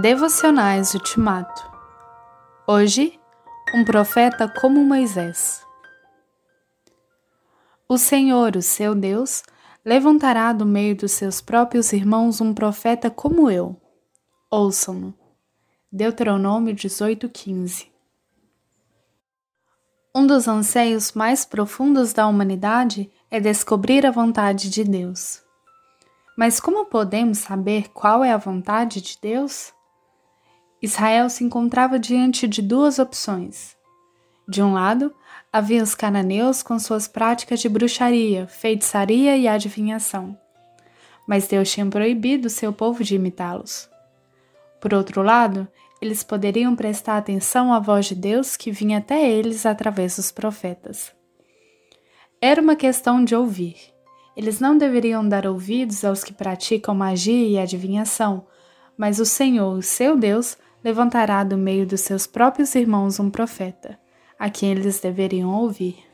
Devocionais Ultimato. Hoje, um profeta como Moisés. O Senhor, o seu Deus, levantará do meio dos seus próprios irmãos um profeta como eu. Ouçam-no. Deuteronômio 18:15. Um dos anseios mais profundos da humanidade é descobrir a vontade de Deus. Mas como podemos saber qual é a vontade de Deus? Israel se encontrava diante de duas opções. De um lado, havia os cananeus com suas práticas de bruxaria, feitiçaria e adivinhação. Mas Deus tinha proibido seu povo de imitá-los. Por outro lado, eles poderiam prestar atenção à voz de Deus que vinha até eles através dos profetas. Era uma questão de ouvir. Eles não deveriam dar ouvidos aos que praticam magia e adivinhação, mas o Senhor, seu Deus, levantará do meio dos seus próprios irmãos um profeta, a quem eles deveriam ouvir.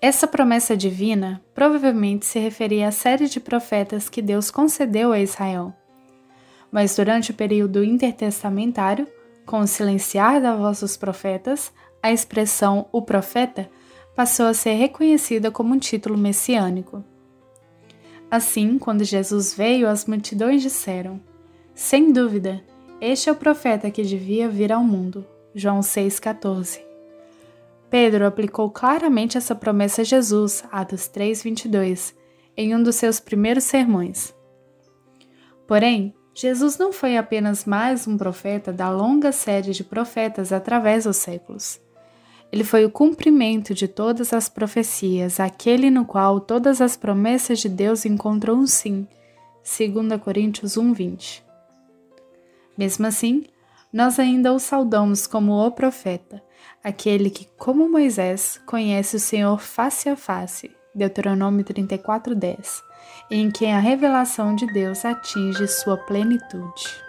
Essa promessa divina provavelmente se referia à série de profetas que Deus concedeu a Israel. Mas durante o período intertestamentário, com o silenciar da voz dos profetas, a expressão o profeta passou a ser reconhecida como um título messiânico. Assim, quando Jesus veio, as multidões disseram: sem dúvida, este é o profeta que devia vir ao mundo. João 6,14. Pedro aplicou claramente essa promessa a Jesus, Atos 3,22, em um dos seus primeiros sermões. Porém, Jesus não foi apenas mais um profeta da longa série de profetas através dos séculos. Ele foi o cumprimento de todas as profecias, aquele no qual todas as promessas de Deus encontram um sim. 2 Coríntios 1:20. Mesmo assim, nós ainda o saudamos como o profeta, aquele que, como Moisés, conhece o Senhor face a face, Deuteronômio 34:10, em que a revelação de Deus atinge sua plenitude.